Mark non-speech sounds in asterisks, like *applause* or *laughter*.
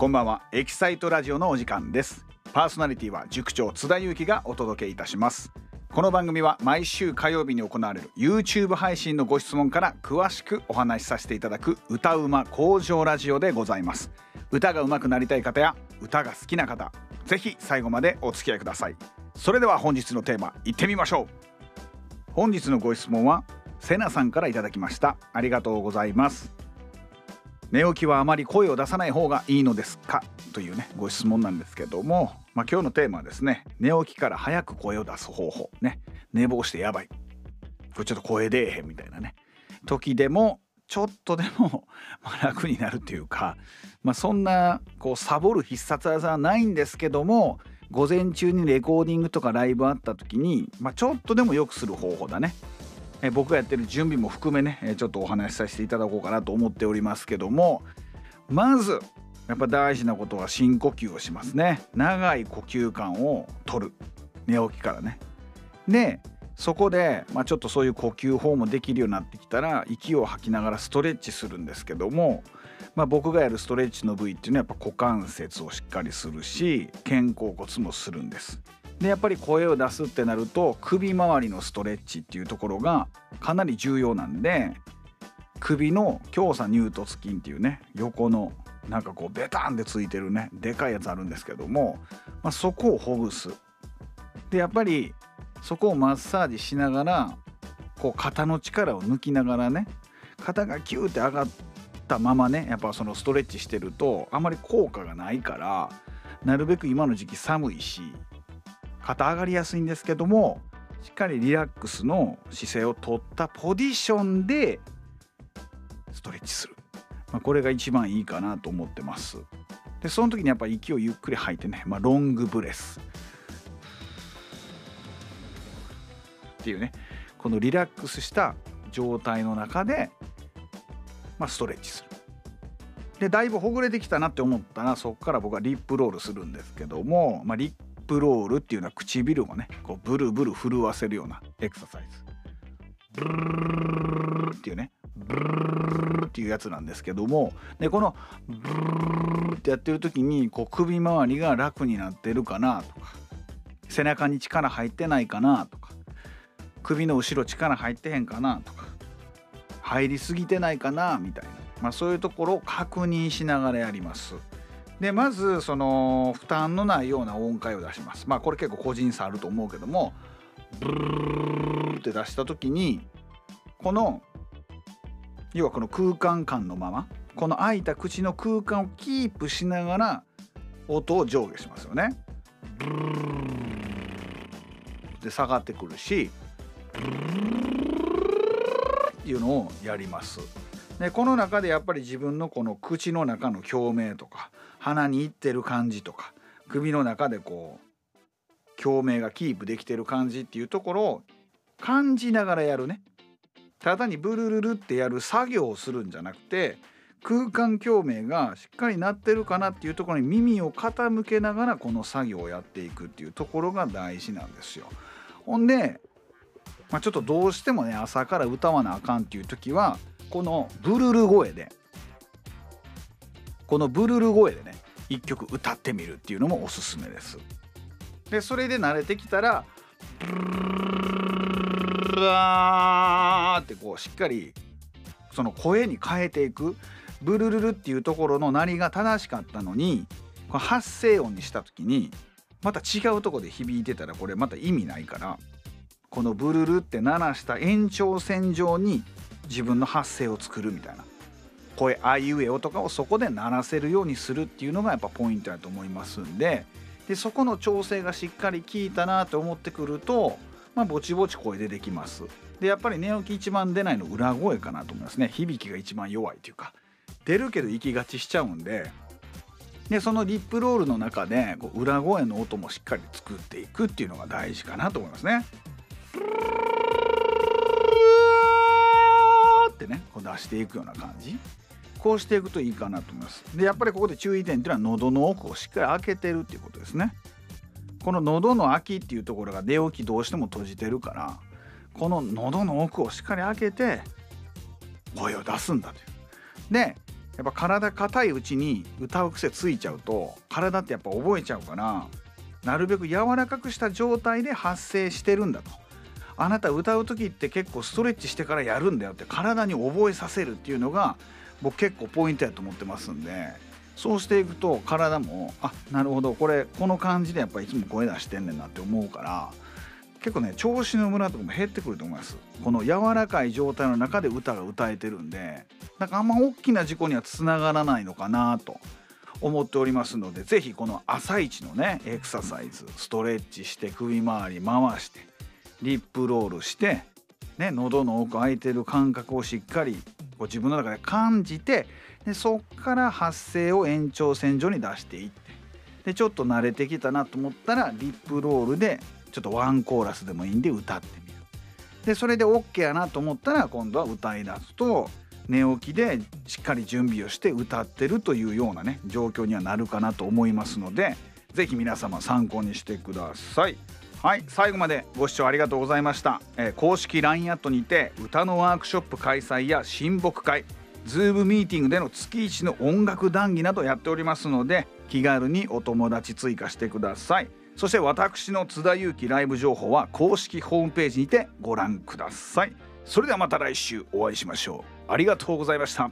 こんばんは。エキサイトラジオのお時間です。パーソナリティは塾長津田祐樹がお届けいたします。この番組は毎週火曜日に行われる YouTube 配信のご質問から詳しくお話しさせていただく歌うま向上ラジオでございます。歌が上手くなりたい方や歌が好きな方ぜひ最後までお付き合いください。それでは本日のテーマいってみましょう。本日のご質問はセナさんからいただきました。ありがとうございます。寝起きはあまり声を出さない方がいいのですか？というねご質問なんですけども、まあ、今日のテーマはですね寝起きから早く声を出す方法ね。寝坊してやばい。これちょっと声出えへんみたいなね。時でもちょっとでも *laughs* 楽になるっていうか、まあ、そんなこうサボる必殺技はないんですけども午前中にレコーディングとかライブあった時に、まあ、ちょっとでも良くする方法だね。え僕がやってる準備も含めねちょっとお話しさせていただこうかなと思っておりますけどもまずやっぱ大事なことは深呼吸をしますね。長い呼吸感を取る。寝起きからね。でそこで、まあ、ちょっとそういう呼吸法もできるようになってきたら息を吐きながらストレッチするんですけども、まあ、僕がやるストレッチの部位っていうのはやっぱ股関節をしっかりするし肩甲骨もするんです。でやっぱり声を出すってなると首周りのストレッチっていうところがかなり重要なんで首の強鎖乳突筋っていうね横のなんかこうベタンってついてるねでかいやつあるんですけども、まあ、そこをほぐす。でやっぱりそこをマッサージしながらこう肩の力を抜きながらね肩がキューって上がったままねやっぱそのストレッチしてるとあまり効果がないからなるべく今の時期寒いし肩上がりやすいんですけどもしっかりリラックスの姿勢をとったポジションでストレッチする、まあ、これが一番いいかなと思ってます。でその時にやっぱ息をゆっくり吐いてね、まあ、ロングブレス。っていうねこのリラックスした状態の中で、まあ、ストレッチする。でだいぶほぐれてきたなって思ったらそこから僕はリップロールするんですけども、まあ、リップロールっていうのは唇をねこうブルブル震わせるようなエクササイズ。ブルルっていうね。ブルルっていうやつなんですけども。でこのブルルルってやってる時にこう首周りが楽になってるかなとか。背中に力入ってないかなとか。首の後ろ力入ってへんかなとか。入りすぎてないかなみたいな、まあ、そういうところを確認しながらやります。でまずその負担のないような音階を出しますまあこれ結構個人差あると思うけどもブルーって出した時にこの要はこの空間感のままこの開いた口の空間をキープしながら音を上下しますよね。ブルーで下がってくるしブルーっていうのをやります。でこの中でやっぱり自分のこの口の中の共鳴とか鼻にいってる感じとか首の中でこう共鳴がキープできてる感じっていうところを感じながらやるねただにブルルルってやる作業をするんじゃなくて空間共鳴がしっかりなってるかなっていうところに耳を傾けながらこの作業をやっていくっていうところが大事なんですよ。ほんで、まあ、ちょっとどうしてもね朝から歌わなあかんっていう時はこのブルル声でこのブルル声でね一曲歌ってみるっていうのもおすすめです。でそれで慣れてきたらブルーってこうしっかりその声に変えていくブルルルっていうところの鳴りが正しかったのにこれ発声音にした時にまた違うとこで響いてたらこれまた意味ないからこのブルルって鳴らした延長線上に自分の発声を作るみたいな声あいうえおとかをそこで鳴らせるようにするっていうのがやっぱポイントだと思いますんで。でそこの調整がしっかり効いたなと思ってくると、まあ、ぼちぼち声出てきます。でやっぱり寝起き一番出ないの裏声かなと思いますね。響きが一番弱いというか。出るけど息がちしちゃうんで。でそのリップロールの中でこう裏声の音もしっかり作っていくっていうのが大事かなと思いますね。ってねこう出していくような感じ。こうしていくといいかなと思います。でやっぱりここで注意点っていうのは喉の奥をしっかり開けてるっていうことですね。この喉の開きっていうところが寝起きどうしても閉じてるからこの喉の奥をしっかり開けて声を出すんだという。でやっやっぱ体硬いうちに歌う癖ついちゃうと体ってやっぱ覚えちゃうからなるべく柔らかくした状態で発声してるんだと。あなた歌う時って結構ストレッチしてからやるんだよって体に覚えさせるっていうのが僕結構ポイントやと思ってますんでそうしていくと体もあなるほどこれこの感じでやっぱいつも声出してんねんなって思うから結構ね調子のムラとかも減ってくると思います。この柔らかい状態の中で歌が歌えてるんでなんかあんま大きな事故にはつながらないのかなと思っておりますので是非この朝一のねエクササイズストレッチして首周り回してリップロールしてね喉の奥開いてる感覚をしっかりこう自分の中で感じてでそっから発声を延長線上に出していってでちょっと慣れてきたなと思ったらリップロールでちょっとワンコーラスでもいいんで歌ってみるでそれで OK やなと思ったら今度は歌い出すと寝起きでしっかり準備をして歌ってるというようなね状況にはなるかなと思いますので是非皆様参考にしてください。はい最後までご視聴ありがとうございました、えー、公式 LINE アットにて歌のワークショップ開催や親睦会ズームミーティングでの月一の音楽談義などやっておりますので気軽にお友達追加してください。そして私の津田祐樹ライブ情報は公式ホームページにてご覧ください。それではまた来週お会いしましょう。ありがとうございました。